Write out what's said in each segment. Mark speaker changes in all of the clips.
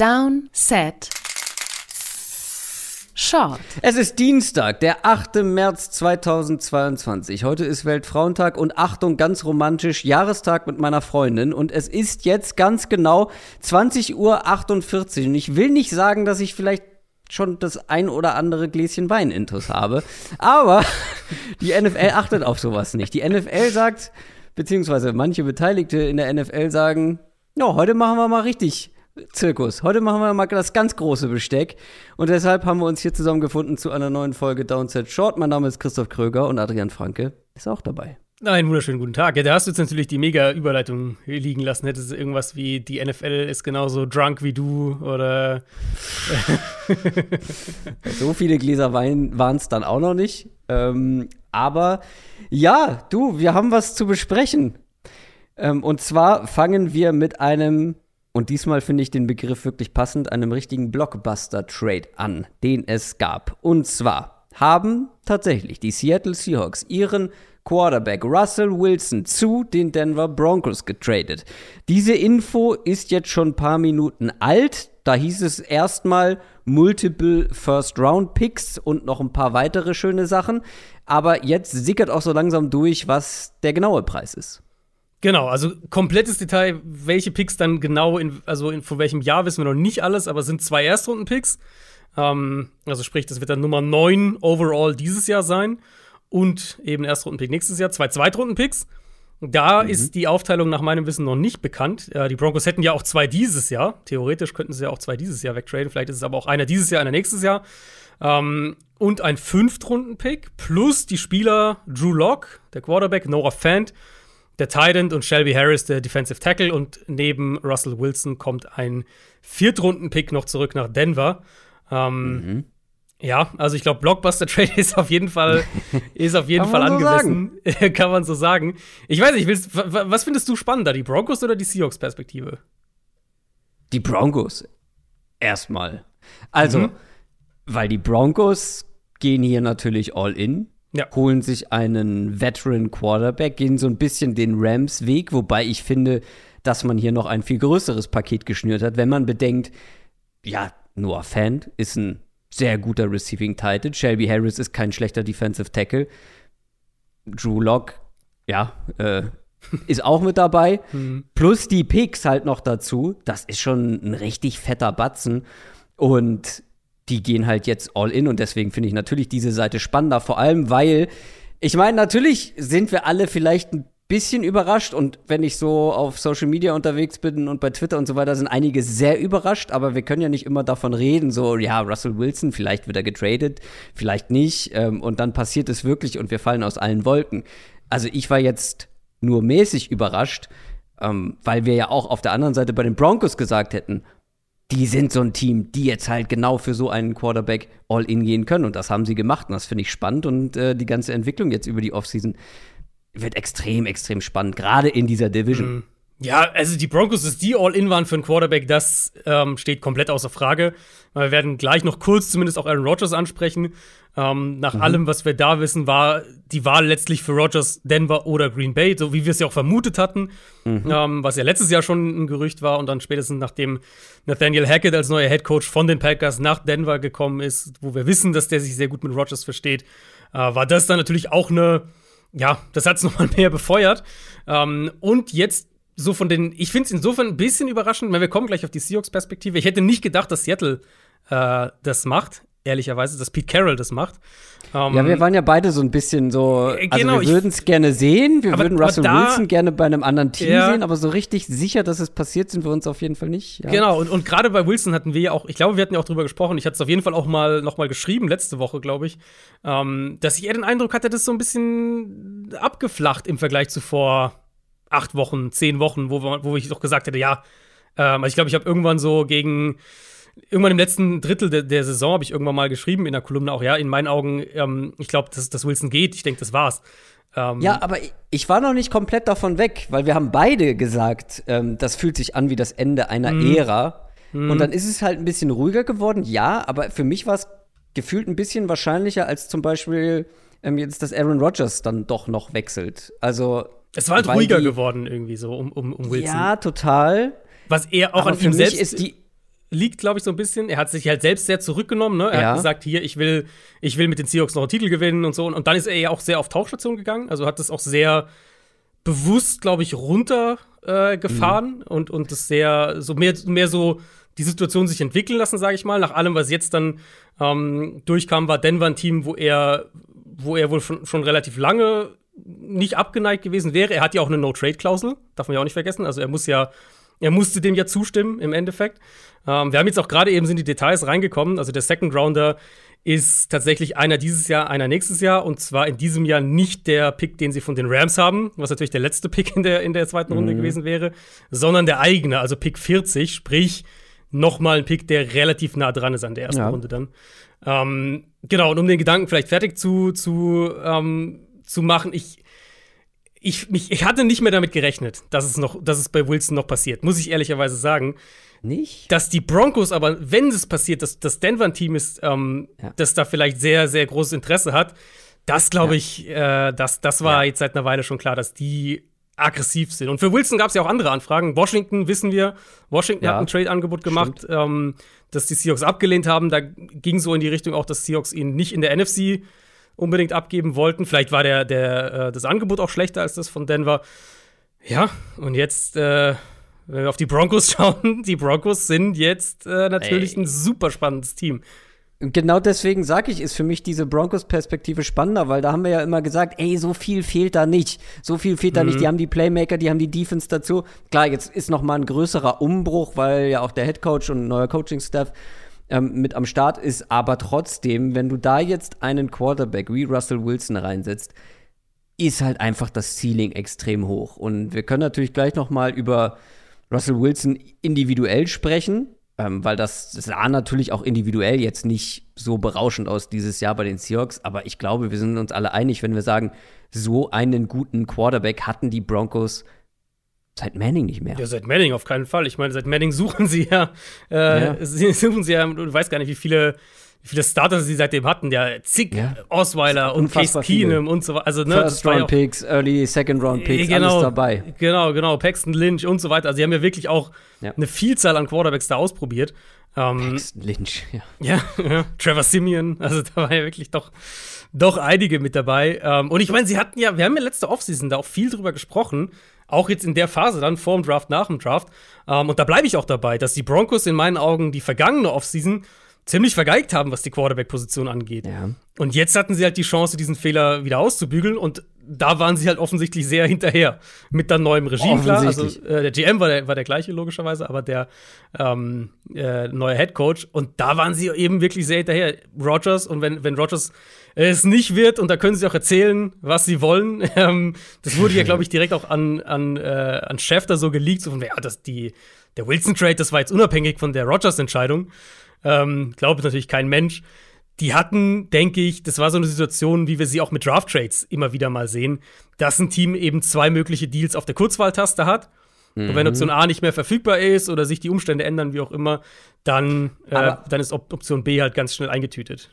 Speaker 1: Down, Set, Short.
Speaker 2: Es ist Dienstag, der 8. März 2022. Heute ist Weltfrauentag und Achtung, ganz romantisch, Jahrestag mit meiner Freundin. Und es ist jetzt ganz genau 20.48 Uhr. Und ich will nicht sagen, dass ich vielleicht schon das ein oder andere Gläschen Wein intus habe. Aber die NFL achtet auf sowas nicht. Die NFL sagt, beziehungsweise manche Beteiligte in der NFL sagen, ja, heute machen wir mal richtig Zirkus. Heute machen wir mal das ganz große Besteck. Und deshalb haben wir uns hier zusammengefunden zu einer neuen Folge Downset Short. Mein Name ist Christoph Kröger und Adrian Franke ist auch dabei.
Speaker 3: Einen wunderschönen guten Tag. Ja, da hast du jetzt natürlich die mega Überleitung liegen lassen. Hättest du irgendwas wie die NFL ist genauso drunk wie du oder.
Speaker 2: so viele Gläser Wein waren es dann auch noch nicht. Ähm, aber ja, du, wir haben was zu besprechen. Ähm, und zwar fangen wir mit einem und diesmal finde ich den Begriff wirklich passend, einem richtigen Blockbuster-Trade an, den es gab. Und zwar haben tatsächlich die Seattle Seahawks ihren Quarterback Russell Wilson zu den Denver Broncos getradet. Diese Info ist jetzt schon ein paar Minuten alt. Da hieß es erstmal Multiple First Round Picks und noch ein paar weitere schöne Sachen. Aber jetzt sickert auch so langsam durch, was der genaue Preis ist.
Speaker 3: Genau, also komplettes Detail, welche Picks dann genau, in, also in, von welchem Jahr wissen wir noch nicht alles, aber es sind zwei Erstrunden-Picks. Ähm, also sprich, das wird dann Nummer 9 overall dieses Jahr sein und eben Erstrunden-Pick nächstes Jahr, zwei Zweitrunden-Picks. Da mhm. ist die Aufteilung nach meinem Wissen noch nicht bekannt. Äh, die Broncos hätten ja auch zwei dieses Jahr. Theoretisch könnten sie ja auch zwei dieses Jahr wegtraden. Vielleicht ist es aber auch einer dieses Jahr, einer nächstes Jahr. Ähm, und ein Fünftrunden-Pick plus die Spieler Drew Locke, der Quarterback, Noah Fant der Titan und Shelby Harris, der Defensive Tackle. Und neben Russell Wilson kommt ein Viertrunden-Pick noch zurück nach Denver. Ähm, mhm. Ja, also ich glaube, Blockbuster Trade ist auf jeden Fall, ist auf jeden Fall angemessen. So Kann man so sagen. Ich weiß nicht, willst, was findest du spannender, die Broncos oder die Seahawks-Perspektive?
Speaker 2: Die Broncos. Erstmal. Also, mhm. weil die Broncos gehen hier natürlich all in ja. holen sich einen Veteran Quarterback, gehen so ein bisschen den Rams Weg, wobei ich finde, dass man hier noch ein viel größeres Paket geschnürt hat, wenn man bedenkt, ja, Noah Fan ist ein sehr guter Receiving Titan, Shelby Harris ist kein schlechter Defensive Tackle, Drew Lock, ja, äh, ist auch mit dabei. Mhm. Plus die Picks halt noch dazu. Das ist schon ein richtig fetter Batzen. Und die gehen halt jetzt all in und deswegen finde ich natürlich diese Seite spannender, vor allem weil ich meine, natürlich sind wir alle vielleicht ein bisschen überrascht und wenn ich so auf Social Media unterwegs bin und bei Twitter und so weiter, sind einige sehr überrascht, aber wir können ja nicht immer davon reden, so, ja, Russell Wilson, vielleicht wird er getradet, vielleicht nicht ähm, und dann passiert es wirklich und wir fallen aus allen Wolken. Also ich war jetzt nur mäßig überrascht, ähm, weil wir ja auch auf der anderen Seite bei den Broncos gesagt hätten, die sind so ein Team, die jetzt halt genau für so einen Quarterback all in gehen können. Und das haben sie gemacht. Und das finde ich spannend. Und äh, die ganze Entwicklung jetzt über die Offseason wird extrem, extrem spannend, gerade in dieser Division.
Speaker 3: Mhm. Ja, also die Broncos, dass die all in waren für einen Quarterback, das ähm, steht komplett außer Frage. Wir werden gleich noch kurz zumindest auch Aaron Rodgers ansprechen. Ähm, nach mhm. allem, was wir da wissen, war die Wahl letztlich für Rodgers Denver oder Green Bay, so wie wir es ja auch vermutet hatten, mhm. ähm, was ja letztes Jahr schon ein Gerücht war und dann spätestens nachdem Nathaniel Hackett als neuer Head Coach von den Packers nach Denver gekommen ist, wo wir wissen, dass der sich sehr gut mit Rodgers versteht, äh, war das dann natürlich auch eine, ja, das hat es nochmal mehr befeuert. Ähm, und jetzt so von den, ich finde es insofern ein bisschen überraschend, weil wir kommen gleich auf die Seahawks-Perspektive. Ich hätte nicht gedacht, dass Seattle äh, das macht, ehrlicherweise, dass Pete Carroll das macht.
Speaker 2: Um, ja, wir waren ja beide so ein bisschen so, äh, also genau, wir würden es gerne sehen, wir aber, würden Russell da, Wilson gerne bei einem anderen Team ja. sehen, aber so richtig sicher, dass es passiert, sind wir uns auf jeden Fall nicht.
Speaker 3: Ja. Genau, und, und gerade bei Wilson hatten wir ja auch, ich glaube, wir hatten ja auch drüber gesprochen, ich hatte es auf jeden Fall auch mal noch mal geschrieben, letzte Woche, glaube ich, ähm, dass ich eher den Eindruck hatte, das ist so ein bisschen abgeflacht im Vergleich zu vor acht Wochen, zehn Wochen, wo, wo ich doch gesagt hätte, ja, ähm, also ich glaube, ich habe irgendwann so gegen irgendwann im letzten Drittel de der Saison habe ich irgendwann mal geschrieben in der Kolumne auch, ja, in meinen Augen, ähm, ich glaube, dass, dass Wilson geht. Ich denke, das war's.
Speaker 2: Ähm, ja, aber ich war noch nicht komplett davon weg, weil wir haben beide gesagt, ähm, das fühlt sich an wie das Ende einer mhm. Ära. Mhm. Und dann ist es halt ein bisschen ruhiger geworden, ja, aber für mich war es gefühlt ein bisschen wahrscheinlicher als zum Beispiel ähm, jetzt, dass Aaron Rodgers dann doch noch wechselt. Also
Speaker 3: es war halt ruhiger die, geworden irgendwie so um, um, um Wilson.
Speaker 2: Ja, total.
Speaker 3: Was er auch aber an ihm selbst liegt, glaube ich, so ein bisschen. Er hat sich halt selbst sehr zurückgenommen. Ne? Er ja. hat gesagt, hier, ich will, ich will mit den Seahawks noch einen Titel gewinnen und so. Und dann ist er ja auch sehr auf Tauchstation gegangen. Also hat das auch sehr bewusst, glaube ich, runtergefahren äh, mhm. und, und das sehr, so mehr, mehr so die Situation sich entwickeln lassen, sage ich mal. Nach allem, was jetzt dann ähm, durchkam, war Denver ein Team, wo er, wo er wohl schon, schon relativ lange nicht abgeneigt gewesen wäre. Er hat ja auch eine No-Trade-Klausel, darf man ja auch nicht vergessen. Also er muss ja, er musste dem ja zustimmen im Endeffekt. Ähm, wir haben jetzt auch gerade eben sind die Details reingekommen. Also der Second Rounder ist tatsächlich einer dieses Jahr, einer nächstes Jahr. Und zwar in diesem Jahr nicht der Pick, den sie von den Rams haben, was natürlich der letzte Pick in der, in der zweiten Runde mhm. gewesen wäre, sondern der eigene, also Pick 40, sprich noch mal ein Pick, der relativ nah dran ist an der ersten ja. Runde dann. Ähm, genau, und um den Gedanken vielleicht fertig zu, zu, ähm, zu machen, ich, ich, mich, ich hatte nicht mehr damit gerechnet, dass es, noch, dass es bei Wilson noch passiert, muss ich ehrlicherweise sagen.
Speaker 2: Nicht?
Speaker 3: Dass die Broncos aber, wenn es passiert, dass das Denver ein Team ist, ähm, ja. das da vielleicht sehr, sehr großes Interesse hat, das glaube ich, äh, das, das war ja. jetzt seit einer Weile schon klar, dass die aggressiv sind. Und für Wilson gab es ja auch andere Anfragen. Washington, wissen wir, Washington ja, hat ein Trade-Angebot gemacht, ähm, das die Seahawks abgelehnt haben. Da ging so in die Richtung auch, dass Seahawks ihn nicht in der NFC unbedingt abgeben wollten. Vielleicht war der, der, äh, das Angebot auch schlechter als das von Denver. Ja, und jetzt, äh, wenn wir auf die Broncos schauen, die Broncos sind jetzt äh, natürlich Ey. ein super spannendes Team.
Speaker 2: Genau deswegen sage ich, ist für mich diese Broncos-Perspektive spannender, weil da haben wir ja immer gesagt, ey, so viel fehlt da nicht. So viel fehlt da nicht. Die mhm. haben die Playmaker, die haben die Defense dazu. Klar, jetzt ist noch mal ein größerer Umbruch, weil ja auch der Head Coach und neuer Coaching-Staff ähm, mit am Start ist. Aber trotzdem, wenn du da jetzt einen Quarterback wie Russell Wilson reinsetzt, ist halt einfach das Ceiling extrem hoch. Und wir können natürlich gleich noch mal über Russell Wilson individuell sprechen ähm, weil das sah natürlich auch individuell jetzt nicht so berauschend aus dieses Jahr bei den Seahawks, aber ich glaube, wir sind uns alle einig, wenn wir sagen, so einen guten Quarterback hatten die Broncos Seit Manning nicht mehr.
Speaker 3: Ja, seit Manning auf keinen Fall. Ich meine, seit Manning suchen sie ja, äh, ja. suchen sie ja, du weißt gar nicht, wie viele wie viele Starter sie seitdem hatten, ja, zig ja. Osweiler und Case Keenum und so weiter. Also,
Speaker 2: ne, First Round Picks, Early Second Round Picks, genau, alles dabei.
Speaker 3: Genau, genau, Paxton Lynch und so weiter. Also, sie haben ja wirklich auch ja. eine Vielzahl an Quarterbacks da ausprobiert.
Speaker 2: Ähm, Paxton Lynch, ja.
Speaker 3: ja. Ja, Trevor Simeon, also da war ja wirklich doch, doch einige mit dabei. Ähm, und ich meine, sie hatten ja, wir haben ja letzte Offseason da auch viel drüber gesprochen, auch jetzt in der Phase dann vor dem Draft, nach dem Draft. Ähm, und da bleibe ich auch dabei, dass die Broncos in meinen Augen die vergangene Offseason ziemlich vergeigt haben, was die Quarterback-Position angeht. Ja. Und jetzt hatten sie halt die Chance, diesen Fehler wieder auszubügeln und da waren sie halt offensichtlich sehr hinterher mit dann neuem Regime, klar. Also äh, der GM war der, war der gleiche, logischerweise, aber der ähm, äh, neue Head Coach. Und da waren sie eben wirklich sehr hinterher. Rogers, und wenn, wenn Rogers es nicht wird, und da können sie auch erzählen, was sie wollen, ähm, das wurde ja, glaube ich, direkt auch an, an, äh, an Schäfter so geleakt, so von, ja, das, die, der Wilson-Trade, das war jetzt unabhängig von der Rogers-Entscheidung ähm, glaubt natürlich kein Mensch. Die hatten, denke ich, das war so eine Situation, wie wir sie auch mit Draft Trades immer wieder mal sehen, dass ein Team eben zwei mögliche Deals auf der Kurzwahltaste hat. Mhm. Und wenn mhm. Option A nicht mehr verfügbar ist oder sich die Umstände ändern, wie auch immer, dann, äh, dann ist Op Option B halt ganz schnell eingetütet.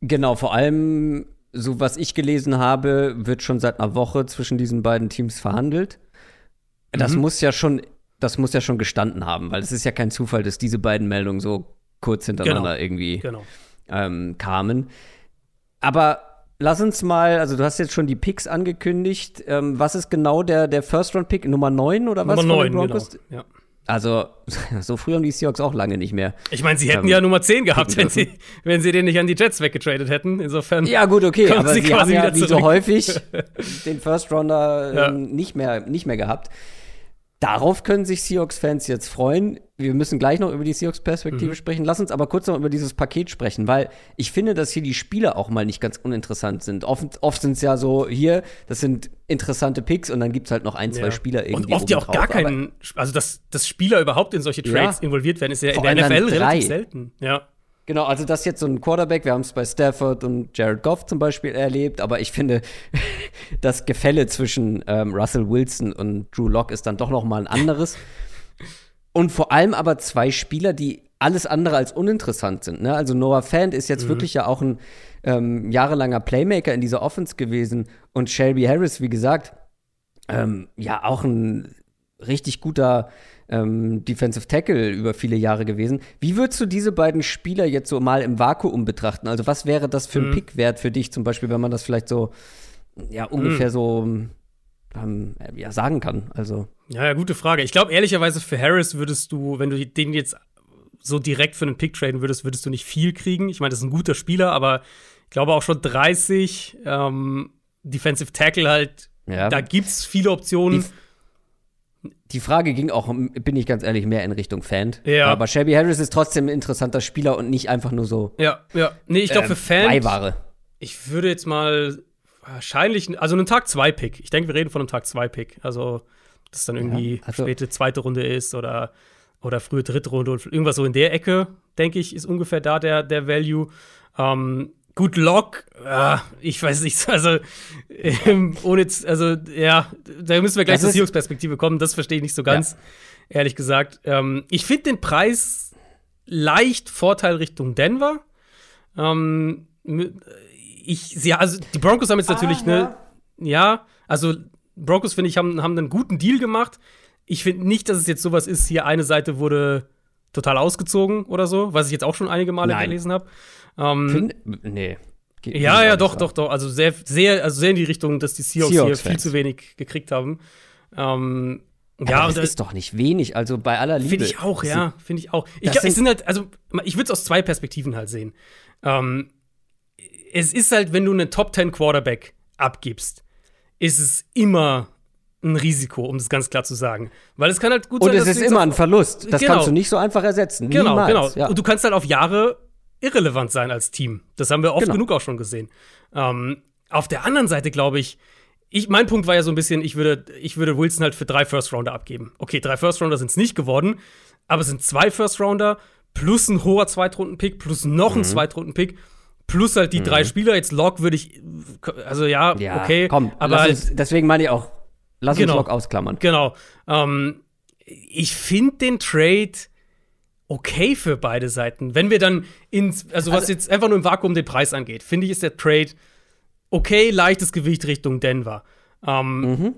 Speaker 2: Genau, vor allem, so was ich gelesen habe, wird schon seit einer Woche zwischen diesen beiden Teams verhandelt. Das mhm. muss ja schon, das muss ja schon gestanden haben, weil es ist ja kein Zufall, dass diese beiden Meldungen so kurz hintereinander genau. irgendwie genau. Ähm, kamen. Aber lass uns mal, also du hast jetzt schon die Picks angekündigt. Ähm, was ist genau der, der First-Round-Pick? Nummer 9 oder was?
Speaker 3: Nummer 9, genau. Ja.
Speaker 2: Also, so früh haben die Seahawks auch lange nicht mehr.
Speaker 3: Ich meine, sie hätten ähm, ja Nummer 10 gehabt, wenn sie, wenn sie den nicht an die Jets weggetradet hätten. Insofern.
Speaker 2: Ja, gut, okay, aber sie, sie haben ja wie so häufig den First Rounder ja. ähm, nicht, mehr, nicht mehr gehabt. Darauf können sich Seahawks-Fans jetzt freuen. Wir müssen gleich noch über die Seahawks-Perspektive mhm. sprechen. Lass uns aber kurz noch über dieses Paket sprechen, weil ich finde, dass hier die Spieler auch mal nicht ganz uninteressant sind. Oft, oft sind es ja so, hier, das sind interessante Picks und dann gibt es halt noch ein, zwei ja. Spieler irgendwie.
Speaker 3: Und oft ja auch gar keinen, also dass, dass Spieler überhaupt in solche Trades ja. involviert werden, ist ja Vor in der NFL relativ selten. Ja.
Speaker 2: Genau, also das ist jetzt so ein Quarterback, wir haben es bei Stafford und Jared Goff zum Beispiel erlebt, aber ich finde, das Gefälle zwischen ähm, Russell Wilson und Drew Locke ist dann doch noch mal ein anderes. und vor allem aber zwei Spieler, die alles andere als uninteressant sind. Ne? Also Noah Fant ist jetzt mhm. wirklich ja auch ein ähm, jahrelanger Playmaker in dieser Offense gewesen und Shelby Harris, wie gesagt, ähm, ja auch ein richtig guter ähm, Defensive Tackle über viele Jahre gewesen. Wie würdest du diese beiden Spieler jetzt so mal im Vakuum betrachten? Also was wäre das für ein mhm. Pickwert für dich zum Beispiel, wenn man das vielleicht so ja ungefähr mhm. so ähm, ja, sagen kann? Also
Speaker 3: ja, ja gute Frage. Ich glaube ehrlicherweise für Harris würdest du, wenn du den jetzt so direkt für einen Pick traden würdest, würdest du nicht viel kriegen. Ich meine, das ist ein guter Spieler, aber ich glaube auch schon 30 ähm, Defensive Tackle halt. Ja. Da gibt es viele Optionen.
Speaker 2: Die, die, Frage ging auch, bin ich ganz ehrlich, mehr in Richtung Fan. Ja. Aber Shelby Harris ist trotzdem ein interessanter Spieler und nicht einfach nur so.
Speaker 3: Ja, ja. Nee, ich glaube
Speaker 2: für
Speaker 3: ähm, Fan.
Speaker 2: Beiware.
Speaker 3: Ich würde jetzt mal wahrscheinlich, also einen Tag 2 Pick. Ich denke, wir reden von einem Tag 2 Pick. Also, dass dann irgendwie ja, also, späte zweite Runde ist oder oder frühe dritte Runde und irgendwas so in der Ecke, denke ich, ist ungefähr da der, der Value. Ähm, gut, Lock, äh, ich weiß nicht, also ähm, ohne, also ja, da müssen wir gleich zur Seahawks-Perspektive kommen, das verstehe ich nicht so ganz, ja. ehrlich gesagt. Ähm, ich finde den Preis leicht Vorteil Richtung Denver. Ähm, ich, ja, also die Broncos haben jetzt natürlich ah, eine, ja, also Broncos, finde ich, haben, haben einen guten Deal gemacht ich finde nicht, dass es jetzt sowas ist, hier eine Seite wurde total ausgezogen oder so, was ich jetzt auch schon einige Male Nein. gelesen habe. Ähm, nee. Geht ja, ja, doch, doch, doch. Also sehr, sehr, also sehr in die Richtung, dass die Seahawks, Seahawks hier viel zu wenig gekriegt haben. Ähm,
Speaker 2: ja, das ist doch nicht wenig, also bei aller Liebe.
Speaker 3: Finde ich auch, ja, finde ich auch. Ich glaube, es sind halt, also ich würde es aus zwei Perspektiven halt sehen. Ähm, es ist halt, wenn du einen Top 10 Quarterback abgibst, ist es immer ein Risiko, um das ganz klar zu sagen. Weil es kann halt gut
Speaker 2: sein, Und es ist immer ein Verlust. Das genau. kannst du nicht so einfach ersetzen.
Speaker 3: Genau,
Speaker 2: Niemals.
Speaker 3: genau. Ja. Und du kannst halt auf Jahre irrelevant sein als Team. Das haben wir oft genau. genug auch schon gesehen. Ähm, auf der anderen Seite glaube ich, ich, mein Punkt war ja so ein bisschen, ich würde, ich würde Wilson halt für drei First-Rounder abgeben. Okay, drei First-Rounder sind es nicht geworden, aber es sind zwei First-Rounder plus ein hoher Zweitrunden-Pick plus noch mhm. ein Zweitrunden-Pick plus halt die mhm. drei Spieler. Jetzt Lock würde ich, also ja, ja okay.
Speaker 2: Komm, aber uns, deswegen meine ich auch, Lass genau. uns Lock ausklammern.
Speaker 3: Genau. Ähm, ich finde den Trade okay für beide Seiten. Wenn wir dann ins, also, was also, jetzt einfach nur im Vakuum den Preis angeht, finde ich, ist der Trade okay, leichtes Gewicht Richtung Denver. Ähm, mhm.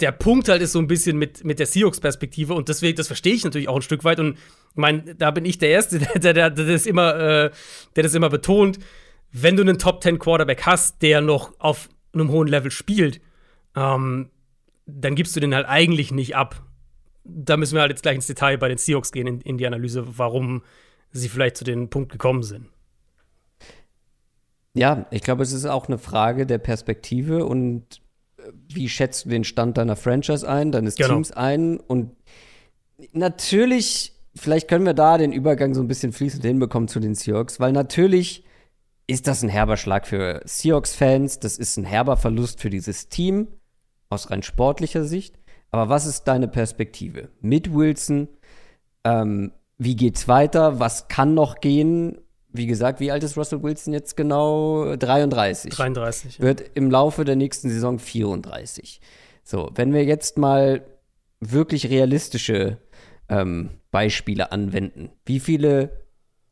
Speaker 3: Der Punkt halt ist so ein bisschen mit, mit der Seahawks-Perspektive und deswegen, das verstehe ich natürlich auch ein Stück weit und ich meine, da bin ich der Erste, der, der, der, der, das immer, äh, der das immer betont. Wenn du einen Top 10 Quarterback hast, der noch auf einem hohen Level spielt, ähm, dann gibst du den halt eigentlich nicht ab. Da müssen wir halt jetzt gleich ins Detail bei den Seahawks gehen, in, in die Analyse, warum sie vielleicht zu dem Punkt gekommen sind.
Speaker 2: Ja, ich glaube, es ist auch eine Frage der Perspektive und äh, wie schätzt du den Stand deiner Franchise ein, deines genau. Teams ein und natürlich, vielleicht können wir da den Übergang so ein bisschen fließend hinbekommen zu den Seahawks, weil natürlich ist das ein herber Schlag für Seahawks-Fans, das ist ein herber Verlust für dieses Team aus rein sportlicher Sicht. Aber was ist deine Perspektive mit Wilson? Ähm, wie geht's weiter? Was kann noch gehen? Wie gesagt, wie alt ist Russell Wilson jetzt genau? 33.
Speaker 3: 33.
Speaker 2: Ja. Wird im Laufe der nächsten Saison 34. So, wenn wir jetzt mal wirklich realistische ähm, Beispiele anwenden, wie viele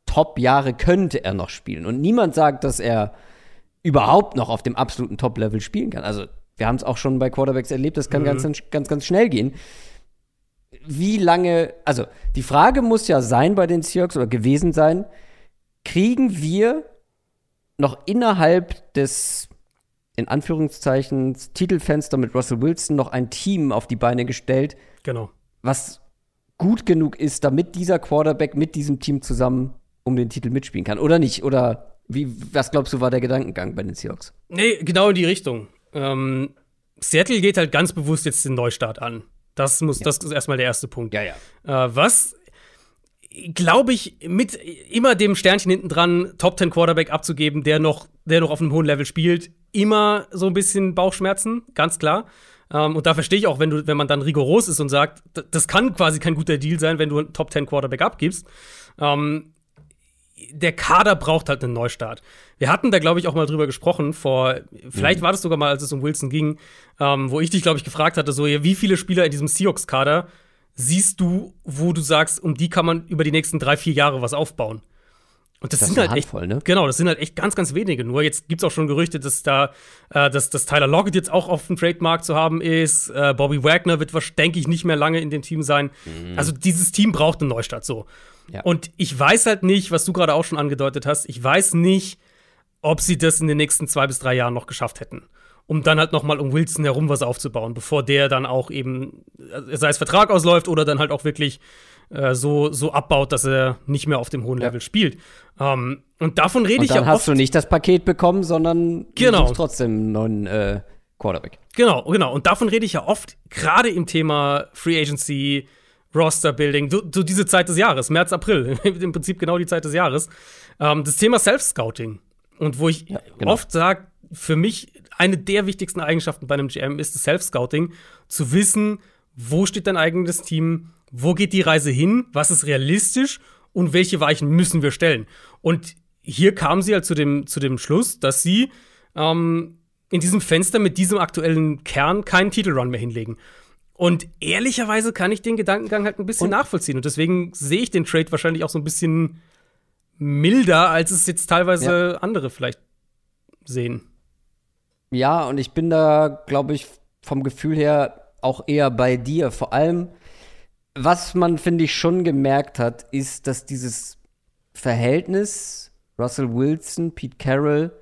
Speaker 2: Top-Jahre könnte er noch spielen? Und niemand sagt, dass er überhaupt noch auf dem absoluten Top-Level spielen kann. Also wir haben es auch schon bei Quarterbacks erlebt, das kann mhm. ganz, ganz, ganz schnell gehen. Wie lange, also die Frage muss ja sein bei den Seahawks oder gewesen sein, kriegen wir noch innerhalb des, in Anführungszeichen, Titelfenster mit Russell Wilson noch ein Team auf die Beine gestellt,
Speaker 3: genau.
Speaker 2: was gut genug ist, damit dieser Quarterback mit diesem Team zusammen um den Titel mitspielen kann, oder nicht? Oder wie, was glaubst du, war der Gedankengang bei den Seahawks?
Speaker 3: Nee, genau in die Richtung. Ähm, Seattle geht halt ganz bewusst jetzt den Neustart an. Das muss, ja. das ist erstmal der erste Punkt.
Speaker 2: Ja, ja.
Speaker 3: Äh, was glaube ich, mit immer dem Sternchen hinten dran, Top 10 Quarterback abzugeben, der noch, der noch auf einem hohen Level spielt, immer so ein bisschen Bauchschmerzen, ganz klar. Ähm, und da verstehe ich auch, wenn du, wenn man dann rigoros ist und sagt, das kann quasi kein guter Deal sein, wenn du einen Top 10 Quarterback abgibst. Ähm, der Kader braucht halt einen Neustart. Wir hatten da, glaube ich, auch mal drüber gesprochen, vor, vielleicht mhm. war das sogar mal, als es um Wilson ging, ähm, wo ich dich, glaube ich, gefragt hatte, so, wie viele Spieler in diesem Seahawks-Kader siehst du, wo du sagst, um die kann man über die nächsten drei, vier Jahre was aufbauen? Und das, das sind halt Handvoll, echt, ne? genau, das sind halt echt ganz, ganz wenige. Nur jetzt gibt es auch schon Gerüchte, dass da, äh, dass, dass Tyler Lockett jetzt auch auf dem Trademark zu haben ist. Äh, Bobby Wagner wird, denke ich, nicht mehr lange in dem Team sein. Mhm. Also dieses Team braucht einen Neustart so. Ja. Und ich weiß halt nicht, was du gerade auch schon angedeutet hast. Ich weiß nicht, ob sie das in den nächsten zwei bis drei Jahren noch geschafft hätten um dann halt noch mal um Wilson herum was aufzubauen, bevor der dann auch eben, äh, sei es Vertrag ausläuft oder dann halt auch wirklich äh, so, so abbaut, dass er nicht mehr auf dem hohen Level ja. spielt. Ähm, und davon rede und ich ja
Speaker 2: oft. Dann hast du nicht das Paket bekommen, sondern genau. du trotzdem einen neuen äh, Quarterback.
Speaker 3: Genau, genau. Und davon rede ich ja oft, gerade im Thema Free Agency, Roster Building, so, so, diese Zeit des Jahres, März, April, im Prinzip genau die Zeit des Jahres. Ähm, das Thema Self-Scouting. Und wo ich ja, genau. oft sage, für mich eine der wichtigsten Eigenschaften bei einem GM ist das Self-Scouting, zu wissen, wo steht dein eigenes Team, wo geht die Reise hin, was ist realistisch und welche Weichen müssen wir stellen. Und hier kam sie halt zu dem, zu dem Schluss, dass sie ähm, in diesem Fenster mit diesem aktuellen Kern keinen Titelrun mehr hinlegen. Und ehrlicherweise kann ich den Gedankengang halt ein bisschen und nachvollziehen. Und deswegen sehe ich den Trade wahrscheinlich auch so ein bisschen milder, als es jetzt teilweise ja. andere vielleicht sehen.
Speaker 2: Ja, und ich bin da, glaube ich, vom Gefühl her auch eher bei dir. Vor allem, was man, finde ich, schon gemerkt hat, ist, dass dieses Verhältnis Russell Wilson, Pete Carroll,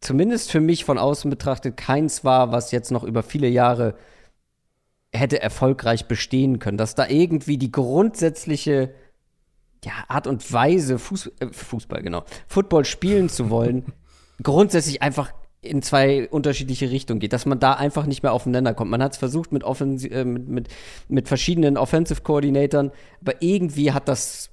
Speaker 2: zumindest für mich von außen betrachtet, keins war, was jetzt noch über viele Jahre hätte erfolgreich bestehen können. Dass da irgendwie die grundsätzliche ja, Art und Weise, Fuß, äh, Fußball, genau, Football spielen zu wollen, grundsätzlich einfach in zwei unterschiedliche Richtungen geht, dass man da einfach nicht mehr aufeinander kommt. Man hat es versucht mit, Offensi äh, mit, mit, mit verschiedenen Offensive Coordinatoren, aber irgendwie hat das,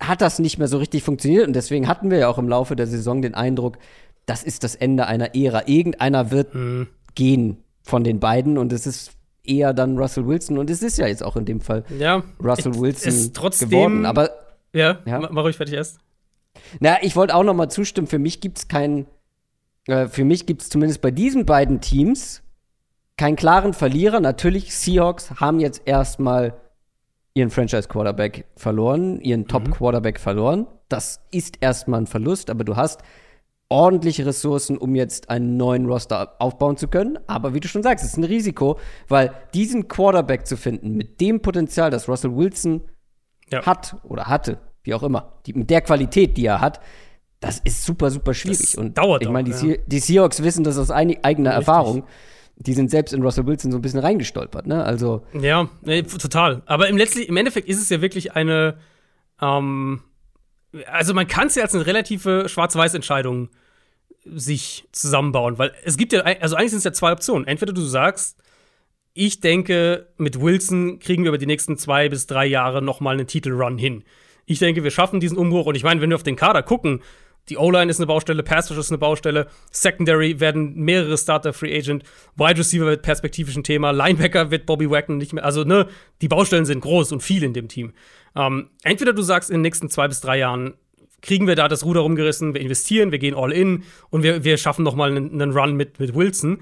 Speaker 2: hat das nicht mehr so richtig funktioniert und deswegen hatten wir ja auch im Laufe der Saison den Eindruck, das ist das Ende einer Ära. Irgendeiner wird mhm. gehen von den beiden und es ist eher dann Russell Wilson und es ist ja jetzt auch in dem Fall
Speaker 3: ja,
Speaker 2: Russell Wilson
Speaker 3: ist trotzdem, geworden.
Speaker 2: Aber
Speaker 3: ja, ja. mach ruhig fertig erst.
Speaker 2: Na, ich wollte auch noch mal zustimmen. Für mich gibt es keinen äh, für mich gibt es zumindest bei diesen beiden Teams keinen klaren Verlierer. Natürlich, Seahawks haben jetzt erstmal ihren Franchise-Quarterback verloren, ihren Top-Quarterback mhm. verloren. Das ist erstmal ein Verlust, aber du hast ordentliche Ressourcen, um jetzt einen neuen Roster aufbauen zu können. Aber wie du schon sagst, es ist ein Risiko, weil diesen Quarterback zu finden mit dem Potenzial, das Russell Wilson ja. hat oder hatte, wie auch immer, die, mit der Qualität, die er hat, das ist super, super schwierig. Das
Speaker 3: und dauert
Speaker 2: ich meine, die, ja. die, Seahawks wissen das aus eigener Richtig. Erfahrung. Die sind selbst in Russell Wilson so ein bisschen reingestolpert, ne? Also.
Speaker 3: Ja, nee, total. Aber im, letztlich, im Endeffekt ist es ja wirklich eine, ähm, also man kann es ja als eine relative Schwarz-Weiß-Entscheidung sich zusammenbauen, weil es gibt ja, also eigentlich sind es ja zwei Optionen. Entweder du sagst, ich denke, mit Wilson kriegen wir über die nächsten zwei bis drei Jahre noch mal einen Titelrun hin. Ich denke, wir schaffen diesen Umbruch und ich meine, wenn wir auf den Kader gucken, die O-Line ist eine Baustelle, Pass ist eine Baustelle, Secondary werden mehrere Starter Free Agent, Wide Receiver wird perspektivisch ein Thema, Linebacker wird Bobby Wagner nicht mehr. Also, ne, die Baustellen sind groß und viel in dem Team. Ähm, entweder du sagst, in den nächsten zwei bis drei Jahren kriegen wir da das Ruder rumgerissen, wir investieren, wir gehen all in und wir, wir schaffen noch mal einen, einen Run mit, mit Wilson.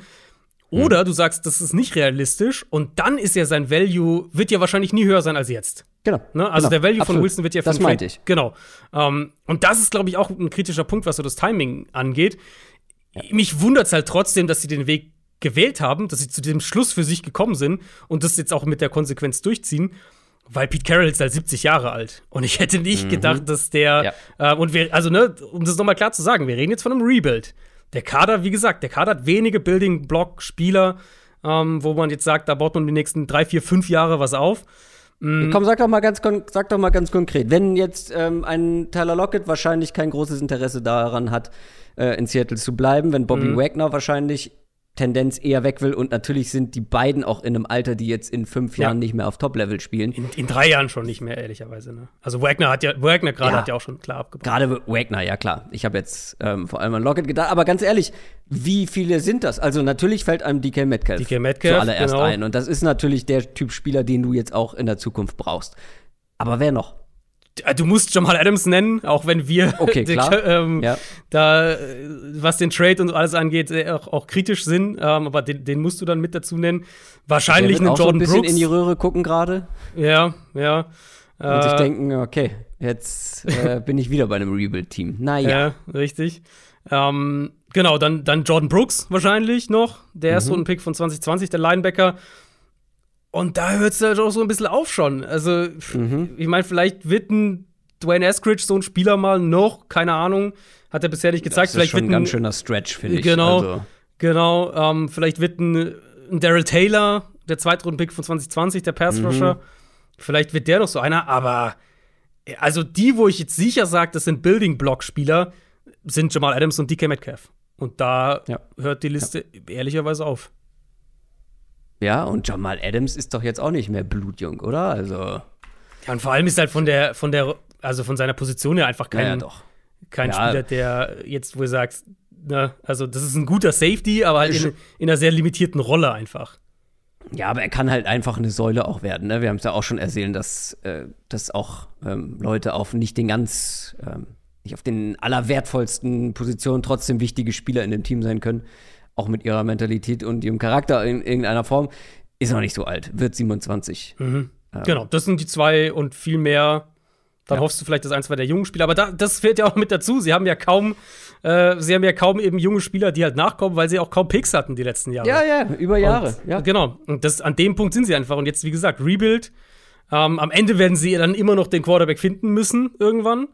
Speaker 3: Oder mhm. du sagst, das ist nicht realistisch und dann ist ja sein Value, wird ja wahrscheinlich nie höher sein als jetzt.
Speaker 2: Genau.
Speaker 3: Ne? Also
Speaker 2: genau.
Speaker 3: der Value Absolut. von Wilson wird ja
Speaker 2: Das meinte ich.
Speaker 3: Genau. Ähm, und das ist, glaube ich, auch ein kritischer Punkt, was so das Timing angeht. Ja. Mich wundert es halt trotzdem, dass sie den Weg gewählt haben, dass sie zu dem Schluss für sich gekommen sind und das jetzt auch mit der Konsequenz durchziehen. Weil Pete Carroll ist halt 70 Jahre alt. Und ich hätte nicht mhm. gedacht, dass der. Ja. Äh, und wir, also, ne, um das nochmal klar zu sagen, wir reden jetzt von einem Rebuild. Der Kader, wie gesagt, der Kader hat wenige Building-Block-Spieler, ähm, wo man jetzt sagt, da baut man die nächsten drei, vier, fünf Jahre was auf.
Speaker 2: Mhm. Komm, sag doch mal ganz, sag doch mal ganz konkret. Wenn jetzt ähm, ein Tyler Lockett wahrscheinlich kein großes Interesse daran hat, äh, in Seattle zu bleiben, wenn Bobby mhm. Wagner wahrscheinlich Tendenz eher weg will. Und natürlich sind die beiden auch in einem Alter, die jetzt in fünf ja. Jahren nicht mehr auf Top-Level spielen.
Speaker 3: In, in, drei Jahren schon nicht mehr, ehrlicherweise. Ne? Also Wagner hat ja, Wagner gerade ja. hat ja auch schon klar abgebrochen.
Speaker 2: Gerade Wagner, ja klar. Ich habe jetzt ähm, vor allem an Lockett gedacht. Aber ganz ehrlich, wie viele sind das? Also natürlich fällt einem DK Metcalf,
Speaker 3: DK Metcalf
Speaker 2: zuallererst genau. ein. Und das ist natürlich der Typ Spieler, den du jetzt auch in der Zukunft brauchst. Aber wer noch?
Speaker 3: Äh, du musst Jamal Adams nennen, auch wenn wir
Speaker 2: okay,
Speaker 3: ähm, ja. da, was den Trade und alles angeht, äh, auch, auch kritisch sind. Ähm, aber den, den, musst du dann mit dazu nennen. Wahrscheinlich einen Jordan
Speaker 2: so ein bisschen
Speaker 3: Brooks.
Speaker 2: in die Röhre gucken gerade.
Speaker 3: Ja, ja.
Speaker 2: Und äh, sich denken, okay, jetzt äh, bin ich wieder bei einem Rebuild-Team. Naja. Ja,
Speaker 3: richtig. Ähm, genau, dann, dann Jordan Brooks wahrscheinlich noch, der erste mhm. Pick von 2020, der Linebacker. Und da hört es halt auch so ein bisschen auf schon. Also, mhm. ich meine, vielleicht wird ein Dwayne Eskridge so ein Spieler mal noch, keine Ahnung, hat er bisher nicht gezeigt.
Speaker 2: Das ist
Speaker 3: vielleicht
Speaker 2: schon ein ganz schöner Stretch, finde ich.
Speaker 3: Genau, also. genau. Ähm, vielleicht wird ein, ein Daryl Taylor, der Zweitrunden-Pick von 2020, der Pass-Rusher, mhm. vielleicht wird der noch so einer, aber also die, wo ich jetzt sicher sage, das sind Building-Block-Spieler, sind Jamal Adams und DK Metcalf. Und da ja. hört die Liste ja. ehrlicherweise auf.
Speaker 2: Ja, und Jamal Adams ist doch jetzt auch nicht mehr blutjung, oder? Also.
Speaker 3: Ja, und vor allem ist halt von der, von der, also von seiner Position her einfach kein, ja, kein Spieler, der jetzt, wo du sagst, ne, also das ist ein guter Safety, aber halt in, in einer sehr limitierten Rolle einfach.
Speaker 2: Ja, aber er kann halt einfach eine Säule auch werden. Ne? Wir haben es ja auch schon ersehen, dass, äh, dass auch ähm, Leute auf nicht den ganz, ähm, nicht auf den allerwertvollsten Positionen trotzdem wichtige Spieler in dem Team sein können. Auch mit ihrer Mentalität und ihrem Charakter in irgendeiner Form. Ist noch nicht so alt, wird 27.
Speaker 3: Mhm. Ähm. Genau, das sind die zwei und viel mehr. Dann ja. hoffst du vielleicht, dass ein, zwei der jungen Spieler. Aber da, das fehlt ja auch mit dazu. Sie haben ja kaum äh, sie haben ja kaum eben junge Spieler, die halt nachkommen, weil sie auch kaum Picks hatten die letzten Jahre.
Speaker 2: Ja, ja, über Jahre.
Speaker 3: Und,
Speaker 2: ja.
Speaker 3: Genau. Und das, an dem Punkt sind sie einfach. Und jetzt, wie gesagt, Rebuild. Ähm, am Ende werden sie dann immer noch den Quarterback finden müssen, irgendwann.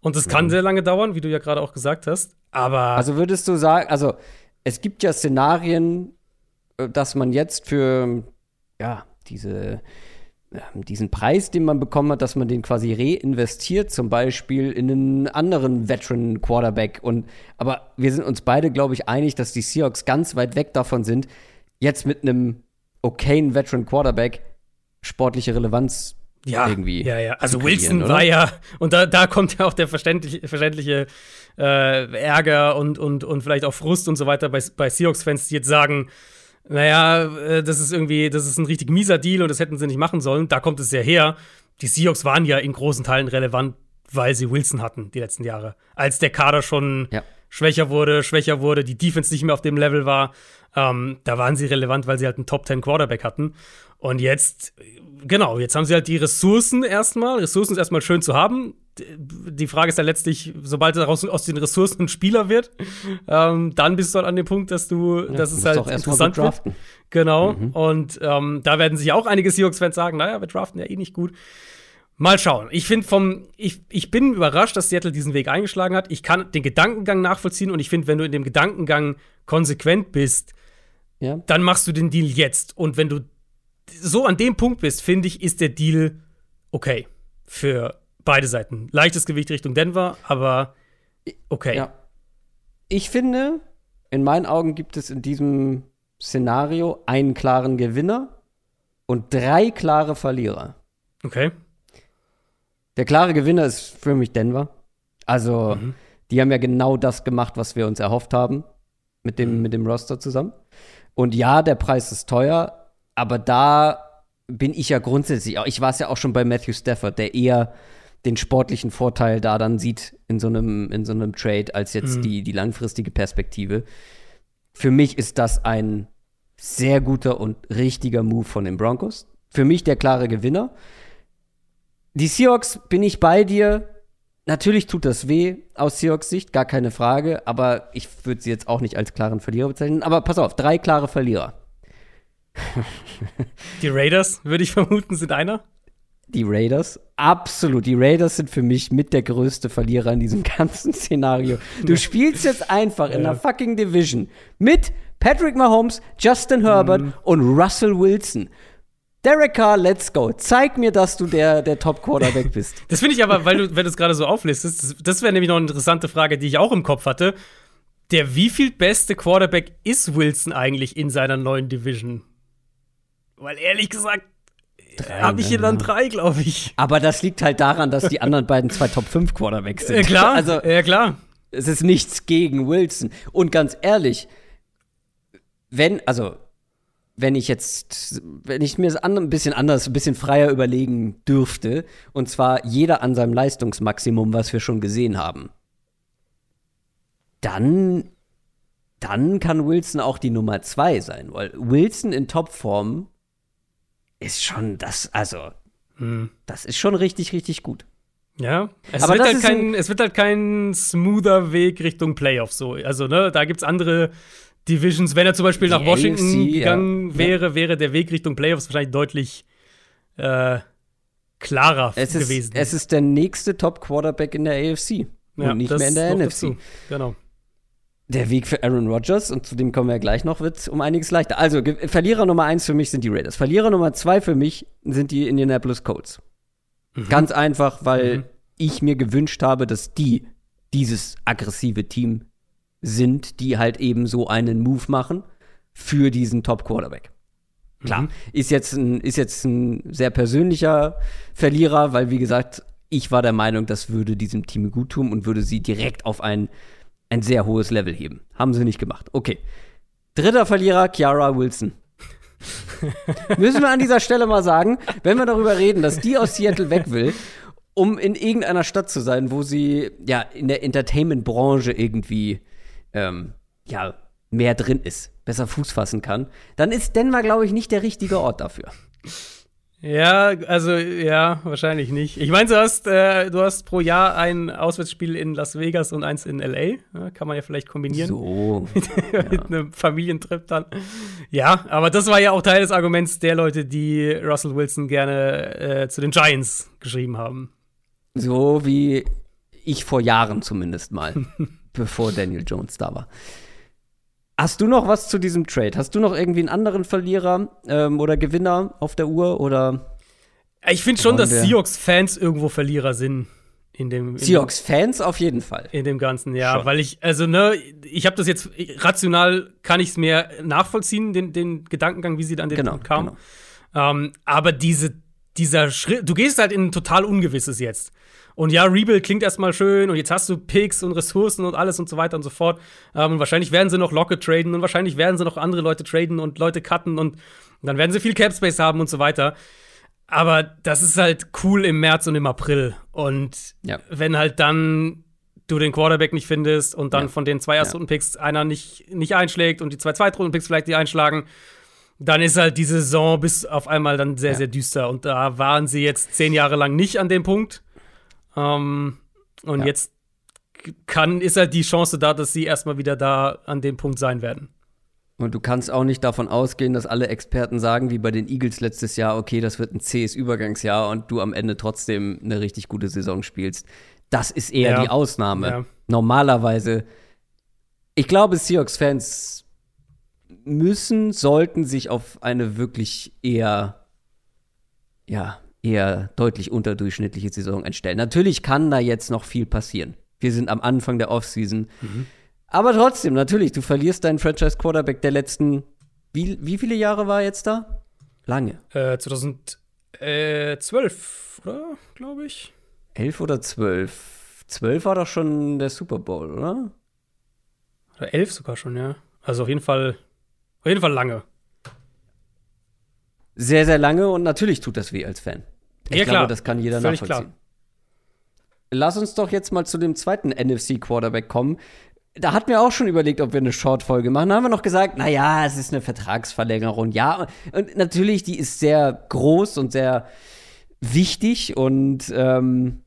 Speaker 3: Und das kann mhm. sehr lange dauern, wie du ja gerade auch gesagt hast. Aber.
Speaker 2: Also würdest du sagen, also es gibt ja Szenarien, äh, dass man jetzt für ja, diese ähm, diesen Preis, den man bekommen hat, dass man den quasi reinvestiert, zum Beispiel in einen anderen Veteran Quarterback. Und aber wir sind uns beide, glaube ich, einig, dass die Seahawks ganz weit weg davon sind, jetzt mit einem okayen Veteran Quarterback sportliche Relevanz ja, irgendwie.
Speaker 3: Ja, ja. Also Wilson oder? war ja, und da, da kommt ja auch der verständliche, verständliche äh, Ärger und, und, und vielleicht auch Frust und so weiter bei, bei Seahawks-Fans, die jetzt sagen, naja, äh, das ist irgendwie, das ist ein richtig mieser Deal und das hätten sie nicht machen sollen. Da kommt es ja her. Die Seahawks waren ja in großen Teilen relevant, weil sie Wilson hatten die letzten Jahre. Als der Kader schon ja. schwächer wurde, schwächer wurde, die Defense nicht mehr auf dem Level war, ähm, da waren sie relevant, weil sie halt einen Top 10 Quarterback hatten. Und jetzt, genau, jetzt haben sie halt die Ressourcen erstmal. Ressourcen ist erstmal schön zu haben die Frage ist ja letztlich, sobald daraus aus den Ressourcen ein Spieler wird, ähm, dann bist du halt an dem Punkt, dass du, ja, dass es halt interessant wird. Genau. Mhm. Und ähm, da werden sich auch einige Seahawks-Fans sagen, naja, wir draften ja eh nicht gut. Mal schauen. Ich finde vom, ich, ich bin überrascht, dass Seattle diesen Weg eingeschlagen hat. Ich kann den Gedankengang nachvollziehen und ich finde, wenn du in dem Gedankengang konsequent bist, ja. dann machst du den Deal jetzt. Und wenn du so an dem Punkt bist, finde ich, ist der Deal okay für beide Seiten. Leichtes Gewicht Richtung Denver, aber okay. Ja.
Speaker 2: Ich finde, in meinen Augen gibt es in diesem Szenario einen klaren Gewinner und drei klare Verlierer.
Speaker 3: Okay.
Speaker 2: Der klare Gewinner ist für mich Denver. Also, mhm. die haben ja genau das gemacht, was wir uns erhofft haben mit dem, mhm. mit dem Roster zusammen. Und ja, der Preis ist teuer, aber da bin ich ja grundsätzlich, ich war es ja auch schon bei Matthew Stafford, der eher den sportlichen Vorteil da dann sieht in so einem, in so einem Trade, als jetzt mhm. die, die langfristige Perspektive. Für mich ist das ein sehr guter und richtiger Move von den Broncos. Für mich der klare Gewinner. Die Seahawks bin ich bei dir. Natürlich tut das weh aus Seahawks Sicht, gar keine Frage, aber ich würde sie jetzt auch nicht als klaren Verlierer bezeichnen. Aber pass auf, drei klare Verlierer.
Speaker 3: Die Raiders, würde ich vermuten, sind einer
Speaker 2: die Raiders. Absolut. Die Raiders sind für mich mit der größte Verlierer in diesem ganzen Szenario. Du spielst jetzt einfach in der fucking Division mit Patrick Mahomes, Justin Herbert mhm. und Russell Wilson. Derek Carr, let's go. Zeig mir, dass du der, der Top-Quarterback bist.
Speaker 3: Das finde ich aber, weil du, wenn du es gerade so auflistest, das, das wäre nämlich noch eine interessante Frage, die ich auch im Kopf hatte. Der wie viel beste Quarterback ist Wilson eigentlich in seiner neuen Division? Weil ehrlich gesagt, habe ich hier dann drei, glaube ich.
Speaker 2: Aber das liegt halt daran, dass die anderen beiden zwei Top 5 Quarterbacks sind.
Speaker 3: Ja, klar. Also, ja, klar.
Speaker 2: Es ist nichts gegen Wilson. Und ganz ehrlich, wenn, also, wenn ich jetzt, wenn ich mir das ein bisschen anders, ein bisschen freier überlegen dürfte, und zwar jeder an seinem Leistungsmaximum, was wir schon gesehen haben, dann, dann kann Wilson auch die Nummer zwei sein, weil Wilson in Topform ist schon das, also Mhm. Das ist schon richtig, richtig gut.
Speaker 3: Ja, es, Aber wird halt kein, es wird halt kein smoother Weg Richtung Playoffs so. Also, ne, da gibt es andere Divisions. Wenn er zum Beispiel nach Washington AFC, gegangen ja. wäre, wäre der Weg Richtung Playoffs wahrscheinlich deutlich äh, klarer
Speaker 2: es
Speaker 3: gewesen.
Speaker 2: Ist, es ist der nächste Top-Quarterback in der AFC ja, und nicht mehr in der NFC.
Speaker 3: Genau.
Speaker 2: Der Weg für Aaron Rodgers, und zu dem kommen wir gleich noch, wird um einiges leichter. Also, Verlierer Nummer eins für mich sind die Raiders. Verlierer Nummer zwei für mich sind die Indianapolis Colts. Mhm. Ganz einfach, weil mhm. ich mir gewünscht habe, dass die dieses aggressive Team sind, die halt eben so einen Move machen für diesen Top-Quarterback. Klar, mhm. ist, jetzt ein, ist jetzt ein sehr persönlicher Verlierer, weil, wie gesagt, ich war der Meinung, das würde diesem Team gut tun und würde sie direkt auf ein, ein sehr hohes Level heben. Haben sie nicht gemacht. Okay. Dritter Verlierer, Kiara Wilson. Müssen wir an dieser Stelle mal sagen, wenn wir darüber reden, dass die aus Seattle weg will, um in irgendeiner Stadt zu sein, wo sie ja in der Entertainment-Branche irgendwie ähm, ja mehr drin ist, besser Fuß fassen kann, dann ist Denver, glaube ich, nicht der richtige Ort dafür.
Speaker 3: Ja, also ja, wahrscheinlich nicht. Ich meine, du hast, äh, du hast pro Jahr ein Auswärtsspiel in Las Vegas und eins in LA. Ja, kann man ja vielleicht kombinieren.
Speaker 2: So.
Speaker 3: mit, ja. einem Familientrip dann. Ja, aber das war ja auch Teil des Arguments der Leute, die Russell Wilson gerne äh, zu den Giants geschrieben haben.
Speaker 2: So wie ich vor Jahren zumindest mal, bevor Daniel Jones da war. Hast du noch was zu diesem Trade? Hast du noch irgendwie einen anderen Verlierer ähm, oder Gewinner auf der Uhr oder?
Speaker 3: Ich finde schon, dass Seahawks-Fans irgendwo Verlierer sind. In dem,
Speaker 2: Seahawks-Fans auf jeden Fall.
Speaker 3: In dem Ganzen, ja. Schon. Weil ich, also, ne, ich habe das jetzt, rational kann ich es mehr nachvollziehen, den, den Gedankengang, wie sie dann an den genau, Punkt kamen. Genau. Ähm, aber diese, dieser Schritt, du gehst halt in ein total Ungewisses jetzt. Und ja, Rebuild klingt erstmal schön und jetzt hast du Picks und Ressourcen und alles und so weiter und so fort. Ähm, und wahrscheinlich werden sie noch Locke traden und wahrscheinlich werden sie noch andere Leute traden und Leute cutten und dann werden sie viel Cap Space haben und so weiter. Aber das ist halt cool im März und im April. Und ja. wenn halt dann du den Quarterback nicht findest und dann ja. von den zwei Erstrunden-Picks einer nicht, nicht einschlägt und die zwei Zweitrunden-Picks vielleicht die einschlagen, dann ist halt die Saison bis auf einmal dann sehr, ja. sehr düster. Und da waren sie jetzt zehn Jahre lang nicht an dem Punkt. Ähm, und ja. jetzt kann, ist halt die Chance da, dass sie erstmal wieder da an dem Punkt sein werden.
Speaker 2: Und du kannst auch nicht davon ausgehen, dass alle Experten sagen, wie bei den Eagles letztes Jahr, okay, das wird ein zähes Übergangsjahr und du am Ende trotzdem eine richtig gute Saison spielst. Das ist eher ja. die Ausnahme. Ja. Normalerweise, ich glaube, Seahawks-Fans müssen, sollten sich auf eine wirklich eher, ja, eher deutlich unterdurchschnittliche Saison einstellen. Natürlich kann da jetzt noch viel passieren. Wir sind am Anfang der Offseason. Mhm. Aber trotzdem, natürlich, du verlierst deinen Franchise-Quarterback der letzten, wie, wie viele Jahre war er jetzt da? Lange.
Speaker 3: Äh, 2012, oder? Glaube ich.
Speaker 2: Elf oder zwölf? Zwölf war doch schon der Super Bowl, oder?
Speaker 3: Oder elf sogar schon, ja. Also auf jeden Fall, auf jeden Fall lange
Speaker 2: sehr, sehr lange und natürlich tut das weh als Fan. Ich ja, glaube, klar. das kann jeder Völlig nachvollziehen. Klar. Lass uns doch jetzt mal zu dem zweiten NFC-Quarterback kommen. Da hatten wir auch schon überlegt, ob wir eine Short-Folge machen. Da haben wir noch gesagt, naja, es ist eine Vertragsverlängerung. Ja, und natürlich, die ist sehr groß und sehr wichtig und ähm,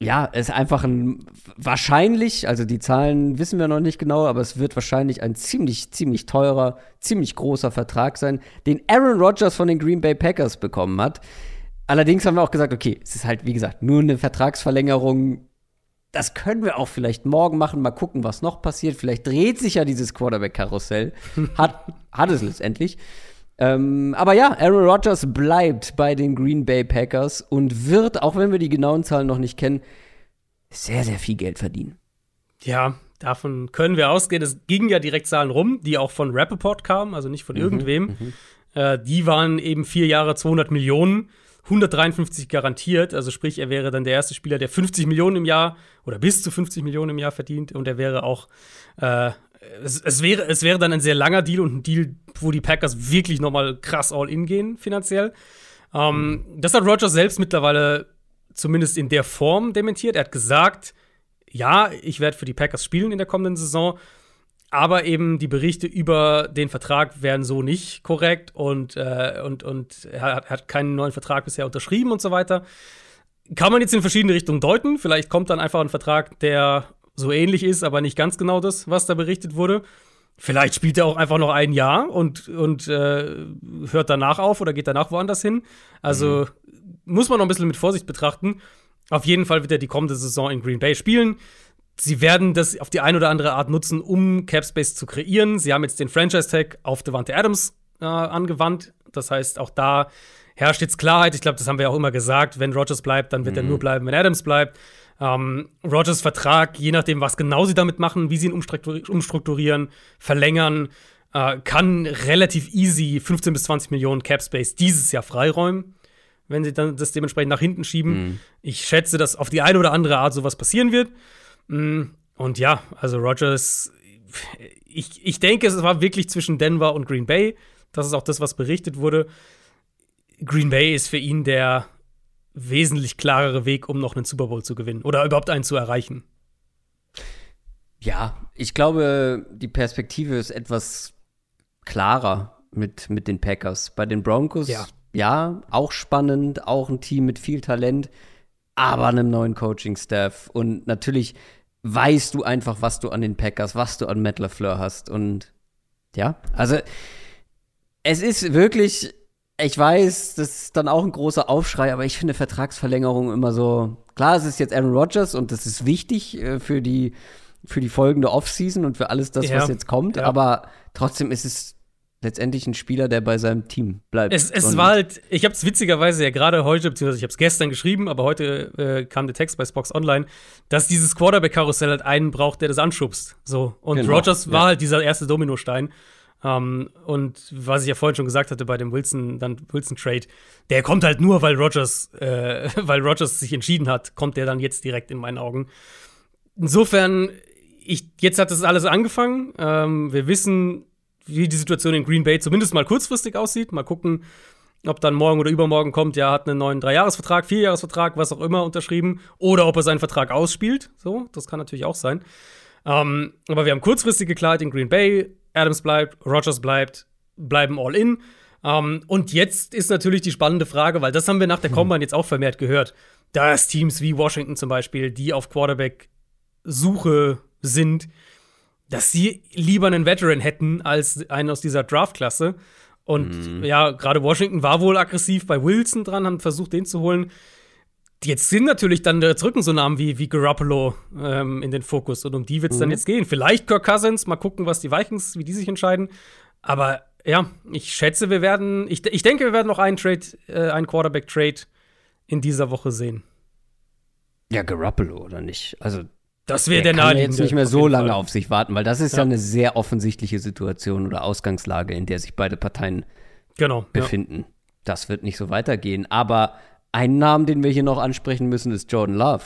Speaker 2: ja, es ist einfach ein wahrscheinlich, also die Zahlen wissen wir noch nicht genau, aber es wird wahrscheinlich ein ziemlich, ziemlich teurer, ziemlich großer Vertrag sein, den Aaron Rodgers von den Green Bay Packers bekommen hat. Allerdings haben wir auch gesagt, okay, es ist halt, wie gesagt, nur eine Vertragsverlängerung. Das können wir auch vielleicht morgen machen, mal gucken, was noch passiert. Vielleicht dreht sich ja dieses Quarterback-Karussell. Hat, hat es letztendlich. Ähm, aber ja, Aaron Rodgers bleibt bei den Green Bay Packers und wird, auch wenn wir die genauen Zahlen noch nicht kennen, sehr, sehr viel Geld verdienen.
Speaker 3: Ja, davon können wir ausgehen. Es gingen ja direkt Zahlen rum, die auch von Rappaport kamen, also nicht von mhm, irgendwem. Mhm. Äh, die waren eben vier Jahre 200 Millionen. 153 garantiert, also sprich, er wäre dann der erste Spieler, der 50 Millionen im Jahr oder bis zu 50 Millionen im Jahr verdient und er wäre auch äh, es, es, wäre, es wäre dann ein sehr langer Deal und ein Deal, wo die Packers wirklich nochmal krass all in gehen, finanziell. Ähm, mhm. Das hat Rogers selbst mittlerweile zumindest in der Form dementiert. Er hat gesagt, ja, ich werde für die Packers spielen in der kommenden Saison, aber eben die Berichte über den Vertrag wären so nicht korrekt und, äh, und, und er hat, hat, keinen neuen Vertrag bisher unterschrieben und so weiter. Kann man jetzt in verschiedene Richtungen deuten. Vielleicht kommt dann einfach ein Vertrag, der so ähnlich ist, aber nicht ganz genau das, was da berichtet wurde. Vielleicht spielt er auch einfach noch ein Jahr und, und äh, hört danach auf oder geht danach woanders hin. Also mhm. muss man noch ein bisschen mit Vorsicht betrachten. Auf jeden Fall wird er die kommende Saison in Green Bay spielen sie werden das auf die eine oder andere Art nutzen, um Capspace zu kreieren. Sie haben jetzt den Franchise-Tag auf Devante Adams äh, angewandt. Das heißt, auch da herrscht jetzt Klarheit. Ich glaube, das haben wir auch immer gesagt. Wenn Rogers bleibt, dann wird mhm. er nur bleiben, wenn Adams bleibt. Ähm, Rogers Vertrag, je nachdem, was genau sie damit machen, wie sie ihn umstrukturieren, verlängern, äh, kann relativ easy 15 bis 20 Millionen Capspace dieses Jahr freiräumen, wenn sie dann das dementsprechend nach hinten schieben. Mhm. Ich schätze, dass auf die eine oder andere Art sowas passieren wird. Mm, und ja, also Rogers, ich, ich denke, es war wirklich zwischen Denver und Green Bay. Das ist auch das, was berichtet wurde. Green Bay ist für ihn der wesentlich klarere Weg, um noch einen Super Bowl zu gewinnen oder überhaupt einen zu erreichen.
Speaker 2: Ja, ich glaube, die Perspektive ist etwas klarer mit, mit den Packers. Bei den Broncos, ja. ja, auch spannend, auch ein Team mit viel Talent, aber einem neuen Coaching-Staff und natürlich weißt du einfach, was du an den Packers, was du an Matt LaFleur hast. Und ja, also es ist wirklich, ich weiß, das ist dann auch ein großer Aufschrei, aber ich finde Vertragsverlängerung immer so, klar, es ist jetzt Aaron Rodgers und das ist wichtig äh, für die für die folgende Offseason und für alles das, ja, was jetzt kommt, ja. aber trotzdem ist es letztendlich ein Spieler, der bei seinem Team bleibt.
Speaker 3: Es, es war halt, ich habe es witzigerweise ja gerade heute, beziehungsweise ich habe es gestern geschrieben, aber heute äh, kam der Text bei Spox Online, dass dieses Quarterback-Karussell halt einen braucht, der das anschubst. So. Und genau, Rogers war ja. halt dieser erste Dominostein. Um, ähm, und was ich ja vorhin schon gesagt hatte bei dem Wilson, dann Wilson-Trade, der kommt halt nur, weil Rogers, äh, weil Rogers sich entschieden hat, kommt der dann jetzt direkt in meinen Augen. Insofern, ich, jetzt hat das alles angefangen. Ähm, wir wissen, wie die Situation in Green Bay zumindest mal kurzfristig aussieht. Mal gucken, ob dann morgen oder übermorgen kommt, ja, hat einen neuen Dreijahresvertrag, Vierjahresvertrag, was auch immer unterschrieben, oder ob er seinen Vertrag ausspielt. So, das kann natürlich auch sein. Ähm, aber wir haben kurzfristige Klarheit in Green Bay. Adams bleibt, Rogers bleibt, bleiben all in. Ähm, und jetzt ist natürlich die spannende Frage, weil das haben wir nach der hm. Combine jetzt auch vermehrt gehört, dass Teams wie Washington zum Beispiel, die auf Quarterback-Suche sind, dass sie lieber einen Veteran hätten als einen aus dieser Draft-Klasse. Und mhm. ja, gerade Washington war wohl aggressiv bei Wilson dran, haben versucht, den zu holen. Jetzt sind natürlich dann jetzt rücken so Namen wie, wie Garoppolo ähm, in den Fokus. Und um die wird es mhm. dann jetzt gehen. Vielleicht Kirk Cousins, mal gucken, was die Vikings, wie die sich entscheiden. Aber ja, ich schätze, wir werden, ich, ich denke, wir werden noch einen Trade, äh, einen Quarterback-Trade in dieser Woche sehen.
Speaker 2: Ja, Garoppolo oder nicht? Also
Speaker 3: das wäre der, der
Speaker 2: jetzt nicht mehr so lange Fall. auf sich warten, weil das ist ja. ja. eine sehr offensichtliche Situation oder Ausgangslage, in der sich beide Parteien genau, befinden. Ja. Das wird nicht so weitergehen. Aber ein Namen, den wir hier noch ansprechen müssen, ist Jordan Love.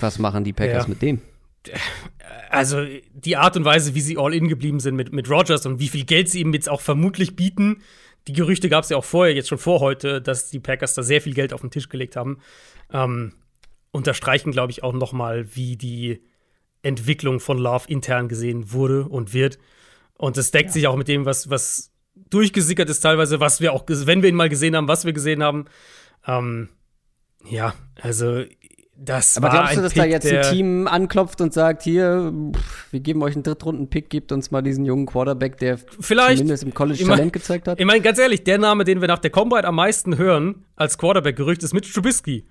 Speaker 2: Was machen die Packers ja. mit dem?
Speaker 3: Also die Art und Weise, wie sie all in geblieben sind mit, mit Rogers und wie viel Geld sie ihm jetzt auch vermutlich bieten. Die Gerüchte gab es ja auch vorher, jetzt schon vor heute, dass die Packers da sehr viel Geld auf den Tisch gelegt haben. Ähm, unterstreichen, glaube ich, auch noch mal, wie die Entwicklung von Love intern gesehen wurde und wird. Und es deckt ja. sich auch mit dem, was, was durchgesickert ist, teilweise, was wir auch, wenn wir ihn mal gesehen haben, was wir gesehen haben. Ähm, ja, also das
Speaker 2: Aber glaubst du, dass Pick, da jetzt ein Team anklopft und sagt, hier, wir geben euch einen Drittrunden-Pick, gebt uns mal diesen jungen Quarterback, der
Speaker 3: Vielleicht,
Speaker 2: zumindest im College ich mein, Talent gezeigt hat?
Speaker 3: Ich meine, ganz ehrlich, der Name, den wir nach der Combine am meisten hören als Quarterback-Gerücht, ist Mitch Trubisky.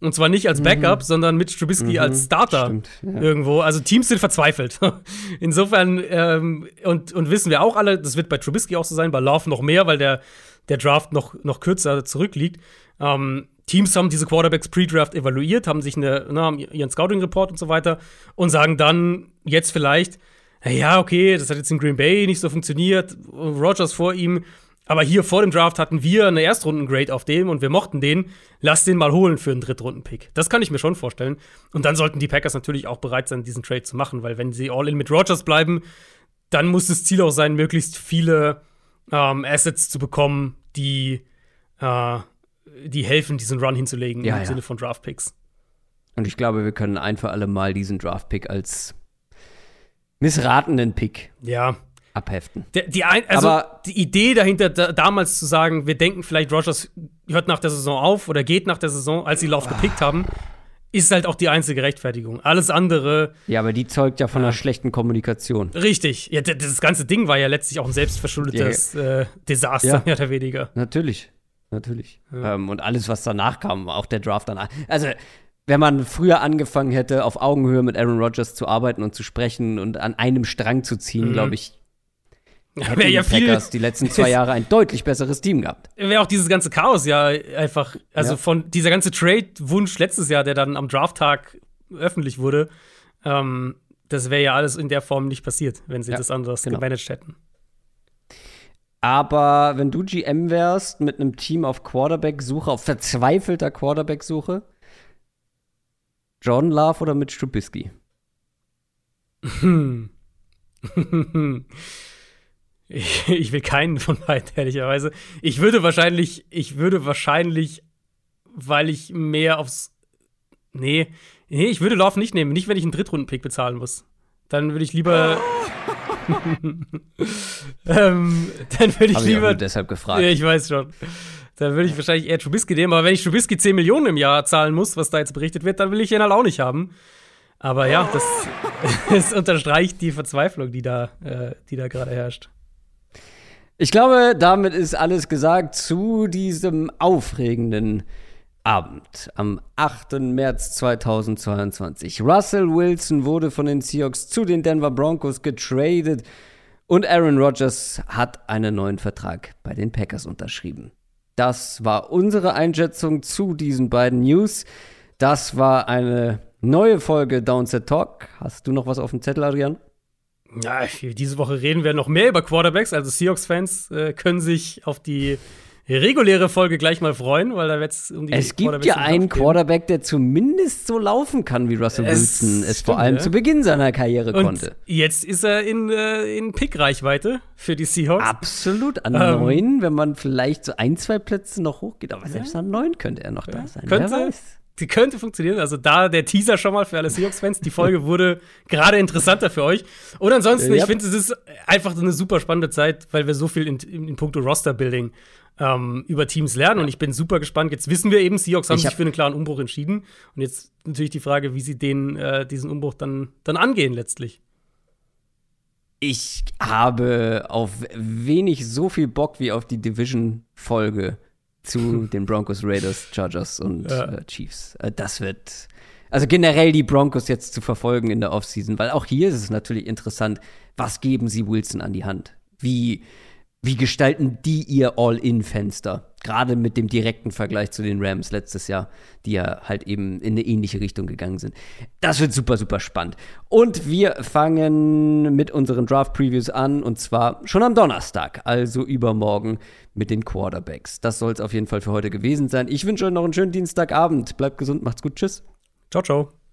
Speaker 3: Und zwar nicht als Backup, mhm. sondern mit Trubisky mhm. als Starter Stimmt, ja. irgendwo. Also Teams sind verzweifelt. Insofern, ähm, und, und wissen wir auch alle, das wird bei Trubisky auch so sein, bei Love noch mehr, weil der, der Draft noch, noch kürzer zurückliegt. Ähm, Teams haben diese Quarterbacks pre-Draft evaluiert, haben sich eine, ne, haben ihren Scouting-Report und so weiter und sagen dann jetzt vielleicht, ja, okay, das hat jetzt in Green Bay nicht so funktioniert, Rogers vor ihm, aber hier vor dem Draft hatten wir eine Erstrunden-Grade auf dem und wir mochten den. Lass den mal holen für einen Drittrunden-Pick. Das kann ich mir schon vorstellen. Und dann sollten die Packers natürlich auch bereit sein, diesen Trade zu machen, weil wenn sie all in mit Rogers bleiben, dann muss das Ziel auch sein, möglichst viele ähm, Assets zu bekommen, die, äh, die helfen, diesen Run hinzulegen ja, im ja. Sinne von Draft-Picks.
Speaker 2: Und ich glaube, wir können ein für alle Mal diesen Draft-Pick als missratenen Pick.
Speaker 3: Ja.
Speaker 2: Abheften.
Speaker 3: Der, die, ein, also Aber die Idee dahinter, da, damals zu sagen, wir denken vielleicht, Rogers hört nach der Saison auf oder geht nach der Saison, als sie Love gepickt haben, ist halt auch die einzige Rechtfertigung. Alles andere.
Speaker 2: Ja, aber die zeugt ja von einer schlechten Kommunikation.
Speaker 3: Richtig. Ja, das ganze Ding war ja letztlich auch ein selbstverschuldetes ja. äh, Desaster, ja. mehr oder weniger.
Speaker 2: Natürlich. Natürlich. Ja. Ähm, und alles, was danach kam, auch der Draft danach. Also, wenn man früher angefangen hätte, auf Augenhöhe mit Aaron Rodgers zu arbeiten und zu sprechen und an einem Strang zu ziehen, mhm. glaube ich, hätten ja die Packers die letzten zwei Jahre ein deutlich besseres Team gehabt.
Speaker 3: Wäre auch dieses ganze Chaos ja einfach, also ja. von dieser ganze Trade-Wunsch letztes Jahr, der dann am Drafttag öffentlich wurde, ähm, das wäre ja alles in der Form nicht passiert, wenn sie ja, das anders genau. gemanagt hätten.
Speaker 2: Aber wenn du GM wärst mit einem Team auf Quarterback-Suche, auf verzweifelter Quarterback-Suche, John Love oder Mitch Trubisky?
Speaker 3: Ich, ich will keinen von beiden, ehrlicherweise. Ich würde wahrscheinlich, ich würde wahrscheinlich, weil ich mehr aufs. Nee, nee, ich würde Love nicht nehmen. Nicht, wenn ich einen Drittrunden-Pick bezahlen muss. Dann würde ich lieber. ähm, dann würde ich
Speaker 2: Hab
Speaker 3: lieber.
Speaker 2: Ich deshalb gefragt.
Speaker 3: Ja, ich weiß schon. Dann würde ich wahrscheinlich eher Trubisky nehmen, aber wenn ich Trubisky 10 Millionen im Jahr zahlen muss, was da jetzt berichtet wird, dann will ich ihn halt auch nicht haben. Aber ja, das, das unterstreicht die Verzweiflung, die da, äh, die da gerade herrscht.
Speaker 2: Ich glaube, damit ist alles gesagt zu diesem aufregenden Abend am 8. März 2022. Russell Wilson wurde von den Seahawks zu den Denver Broncos getradet und Aaron Rodgers hat einen neuen Vertrag bei den Packers unterschrieben. Das war unsere Einschätzung zu diesen beiden News. Das war eine neue Folge Downset Talk. Hast du noch was auf dem Zettel, Adrian?
Speaker 3: Ja, diese Woche reden wir noch mehr über Quarterbacks. Also Seahawks-Fans äh, können sich auf die reguläre Folge gleich mal freuen, weil da wird es um die
Speaker 2: Es gibt ja einen Quarterback, der zumindest so laufen kann, wie Russell es Wilson es vor allem ja. zu Beginn seiner Karriere
Speaker 3: Und
Speaker 2: konnte.
Speaker 3: Jetzt ist er in, äh, in Pick-Reichweite für die Seahawks.
Speaker 2: Absolut, an ähm, neun, wenn man vielleicht so ein, zwei Plätze noch hochgeht. Aber selbst ja. an neun könnte er noch ja. da sein.
Speaker 3: Könnte, Wer weiß. Die könnte funktionieren. Also da der Teaser schon mal für alle Seahawks-Fans. Die Folge wurde gerade interessanter für euch. Und ansonsten, ja. ich finde, es ist einfach eine super spannende Zeit, weil wir so viel in, in, in puncto Roster-Building ähm, über Teams lernen. Und ich bin super gespannt. Jetzt wissen wir eben, Seahawks haben hab sich für einen klaren Umbruch entschieden. Und jetzt natürlich die Frage, wie sie den, äh, diesen Umbruch dann, dann angehen letztlich.
Speaker 2: Ich habe auf wenig so viel Bock wie auf die Division-Folge zu den Broncos, Raiders, Chargers und ja. äh, Chiefs. Äh, das wird. Also generell die Broncos jetzt zu verfolgen in der Offseason, weil auch hier ist es natürlich interessant, was geben sie Wilson an die Hand? Wie, wie gestalten die ihr All-In-Fenster? Gerade mit dem direkten Vergleich zu den Rams letztes Jahr, die ja halt eben in eine ähnliche Richtung gegangen sind. Das wird super, super spannend. Und wir fangen mit unseren Draft-Previews an und zwar schon am Donnerstag, also übermorgen mit den Quarterbacks. Das soll es auf jeden Fall für heute gewesen sein. Ich wünsche euch noch einen schönen Dienstagabend. Bleibt gesund, macht's gut. Tschüss.
Speaker 3: Ciao, ciao.